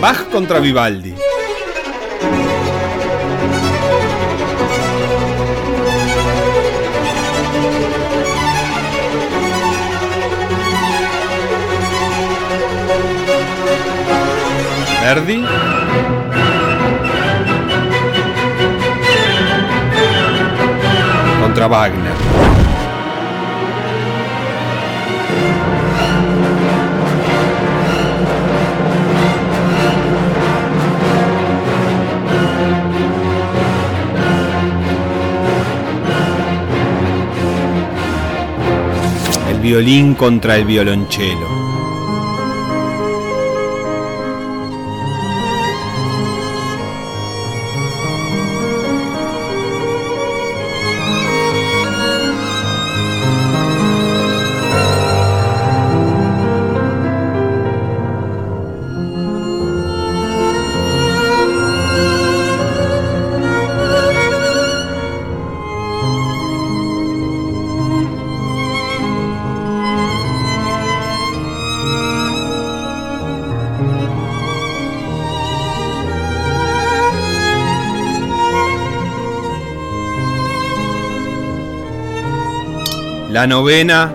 Bach contra Vivaldi. Verdi. Contra Wagner. Violín contra el violonchelo. La novena.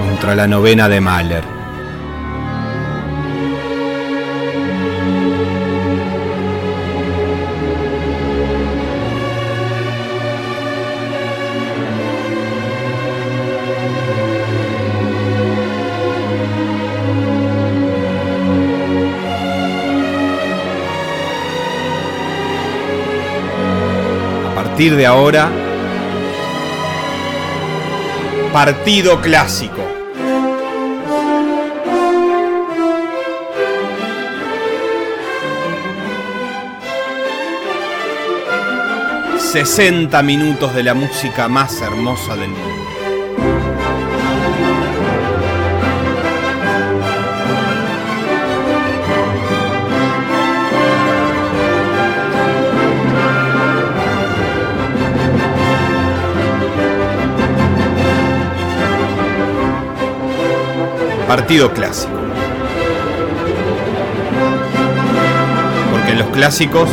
Contra la novena de Mahler. Partir de ahora, partido clásico. ...60 minutos de la música más hermosa del mundo. Partido clásico. Porque en los clásicos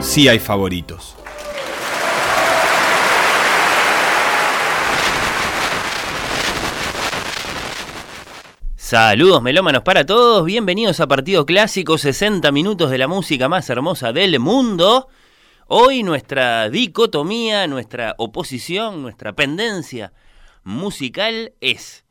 sí hay favoritos. Saludos melómanos para todos, bienvenidos a Partido Clásico, 60 minutos de la música más hermosa del mundo. Hoy nuestra dicotomía, nuestra oposición, nuestra pendencia musical es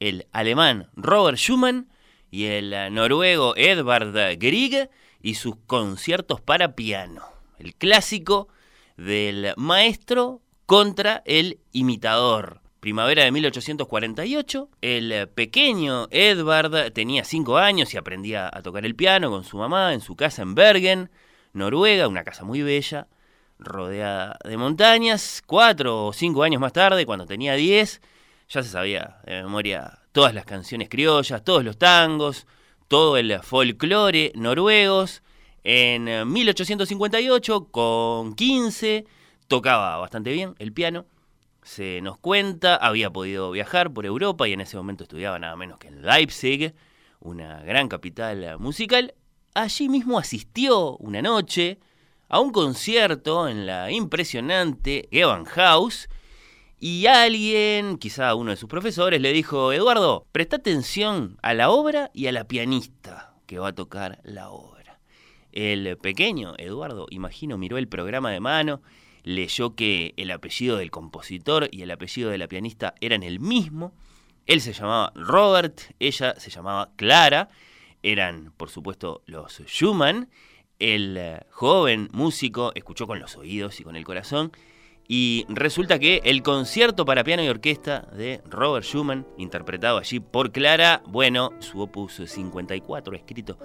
el alemán Robert Schumann y el noruego Edvard Grieg y sus conciertos para piano. El clásico del maestro contra el imitador. Primavera de 1848, el pequeño Edvard tenía 5 años y aprendía a tocar el piano con su mamá en su casa en Bergen. Noruega, una casa muy bella, rodeada de montañas. Cuatro o cinco años más tarde, cuando tenía diez, ya se sabía de memoria todas las canciones criollas, todos los tangos, todo el folclore noruegos. En 1858, con 15, tocaba bastante bien el piano. Se nos cuenta, había podido viajar por Europa y en ese momento estudiaba nada menos que en Leipzig, una gran capital musical. Allí mismo asistió una noche a un concierto en la impresionante House y alguien, quizá uno de sus profesores, le dijo, Eduardo, presta atención a la obra y a la pianista que va a tocar la obra. El pequeño Eduardo, imagino, miró el programa de mano, leyó que el apellido del compositor y el apellido de la pianista eran el mismo. Él se llamaba Robert, ella se llamaba Clara, eran, por supuesto, los Schumann. El eh, joven músico escuchó con los oídos y con el corazón Y resulta que el concierto para piano y orquesta de Robert Schumann, interpretado allí por Clara, bueno, su opus 54, escrito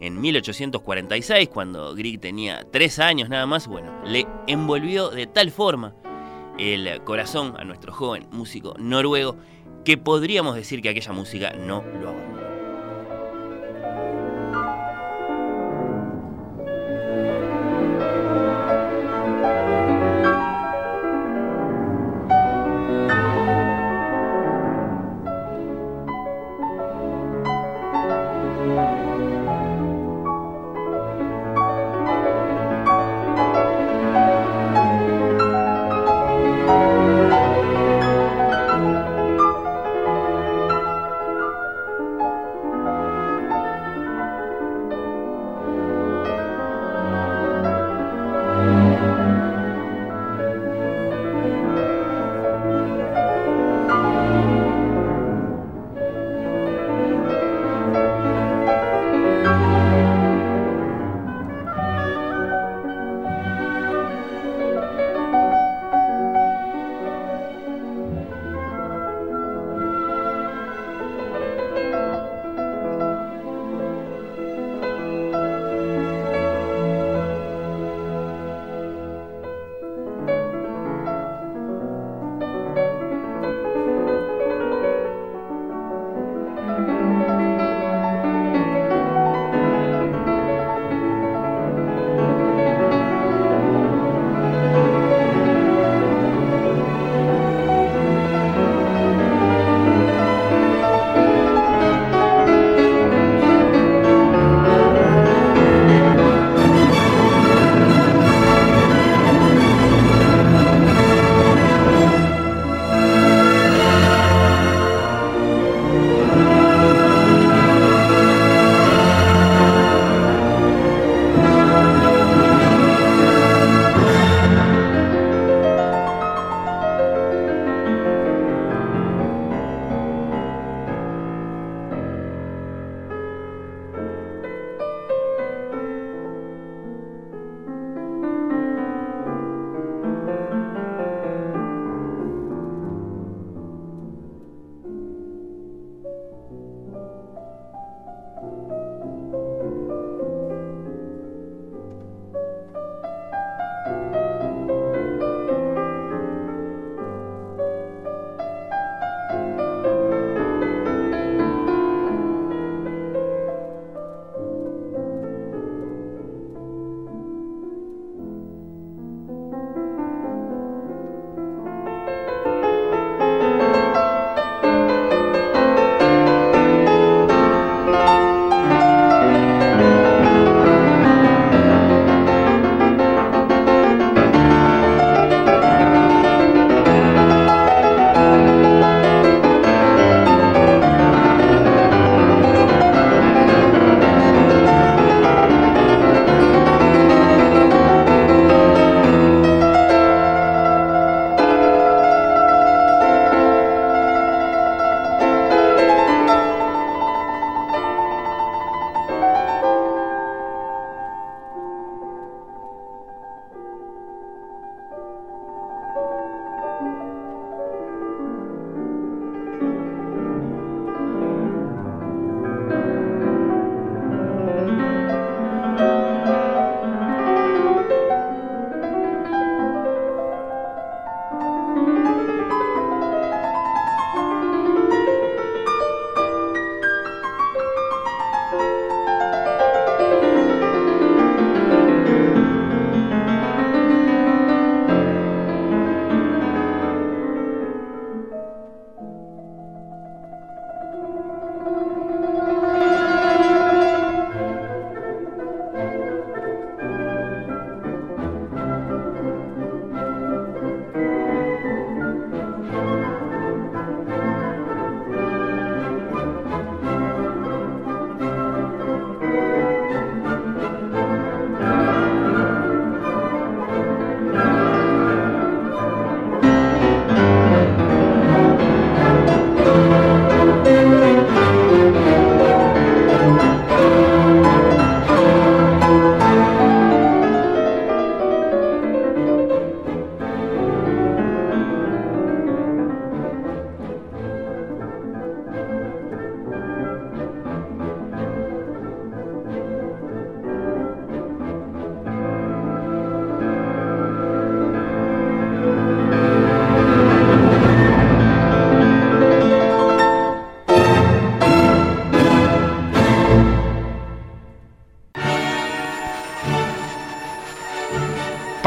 en 1846, cuando Grieg tenía tres años nada más, bueno, le envolvió de tal forma el corazón a nuestro joven músico noruego que podríamos decir que aquella música no lo abandonó.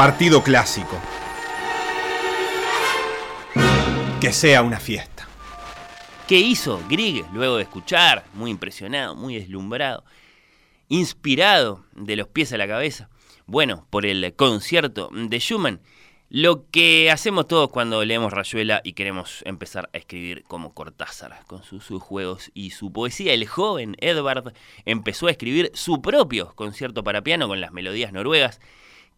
Partido clásico. Que sea una fiesta. ¿Qué hizo Grieg luego de escuchar, muy impresionado, muy deslumbrado, inspirado de los pies a la cabeza? Bueno, por el concierto de Schumann, lo que hacemos todos cuando leemos Rayuela y queremos empezar a escribir como Cortázar, con sus, juegos y su poesía. El joven Edvard empezó a escribir su propio concierto para piano con las melodías noruegas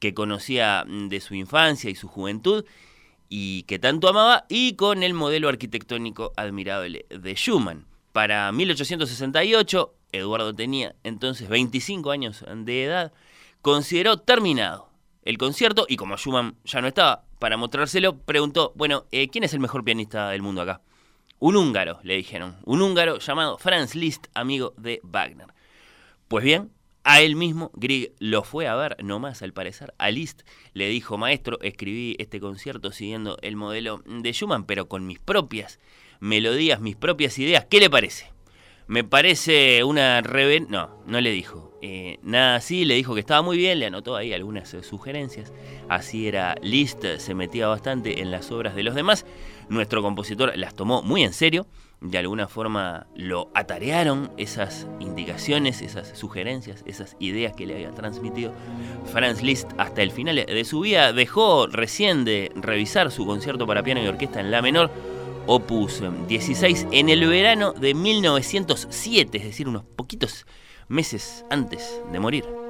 que conocía de su infancia y su juventud y que tanto amaba, y con el modelo arquitectónico admirable de Schumann. Para 1868, Eduardo tenía entonces 25 años de edad, consideró terminado el concierto y como Schumann ya no estaba para mostrárselo, preguntó, bueno, eh, ¿quién es el mejor pianista del mundo acá? Un húngaro, le dijeron, un húngaro llamado Franz Liszt, amigo de Wagner. Pues bien, a él mismo Grieg lo fue a ver, nomás al parecer, a Liszt le dijo, maestro, escribí este concierto siguiendo el modelo de Schumann, pero con mis propias melodías, mis propias ideas, ¿qué le parece? Me parece una reven... No, no le dijo. Eh, nada así, le dijo que estaba muy bien, le anotó ahí algunas eh, sugerencias. Así era Liszt, se metía bastante en las obras de los demás. Nuestro compositor las tomó muy en serio. De alguna forma lo atarearon esas indicaciones, esas sugerencias, esas ideas que le había transmitido Franz Liszt hasta el final de su vida. Dejó recién de revisar su concierto para piano y orquesta en La menor Opus 16 en el verano de 1907, es decir, unos poquitos meses antes de morir.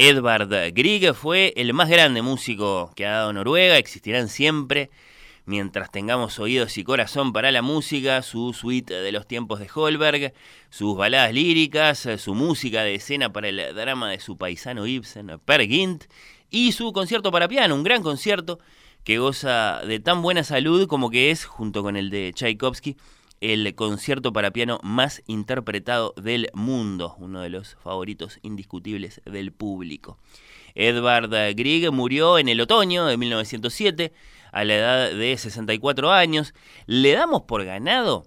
Edvard Grieg fue el más grande músico que ha dado Noruega, existirán siempre. Mientras tengamos oídos y corazón para la música, su suite de los tiempos de Holberg, sus baladas líricas, su música de escena para el drama de su paisano Ibsen, Per Gint, y su concierto para piano, un gran concierto que goza de tan buena salud como que es, junto con el de Tchaikovsky, el concierto para piano más interpretado del mundo, uno de los favoritos indiscutibles del público. Edvard Grieg murió en el otoño de 1907 a la edad de 64 años. Le damos por ganado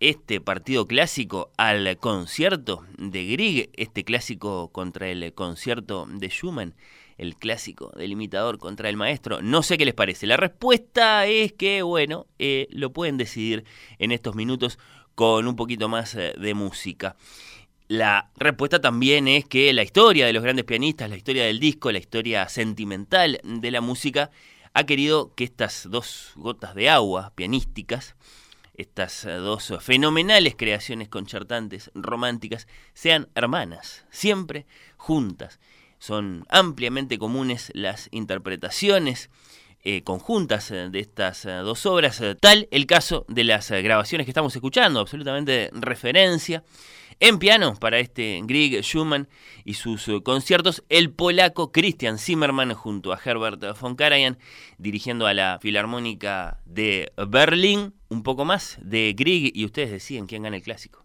este partido clásico al concierto de Grieg, este clásico contra el concierto de Schumann el clásico del imitador contra el maestro. No sé qué les parece. La respuesta es que, bueno, eh, lo pueden decidir en estos minutos con un poquito más eh, de música. La respuesta también es que la historia de los grandes pianistas, la historia del disco, la historia sentimental de la música, ha querido que estas dos gotas de agua pianísticas, estas eh, dos fenomenales creaciones concertantes románticas, sean hermanas, siempre juntas son ampliamente comunes las interpretaciones eh, conjuntas eh, de estas eh, dos obras, tal el caso de las grabaciones que estamos escuchando, absolutamente referencia. En piano para este Grieg Schumann y sus conciertos, el polaco Christian Zimmermann junto a Herbert von Karajan dirigiendo a la Filarmónica de Berlín. Un poco más de Grieg y ustedes deciden quién gana el clásico.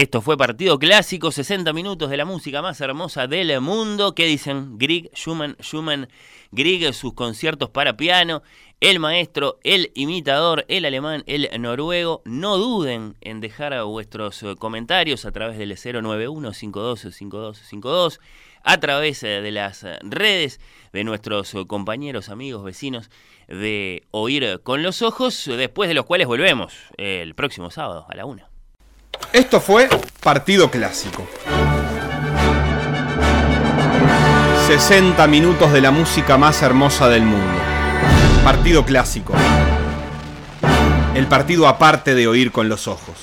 Esto fue Partido Clásico, 60 minutos de la música más hermosa del mundo. ¿Qué dicen? Grieg, Schumann, Schumann, Grieg, sus conciertos para piano, el maestro, el imitador, el alemán, el noruego. No duden en dejar vuestros eh, comentarios a través del 091 525252 a través eh, de las eh, redes de nuestros compañeros, amigos, vecinos de Oír con los Ojos, después de los cuales volvemos el próximo sábado a la una. Esto fue Partido Clásico. 60 minutos de la música más hermosa del mundo. Partido Clásico. El partido aparte de oír con los ojos.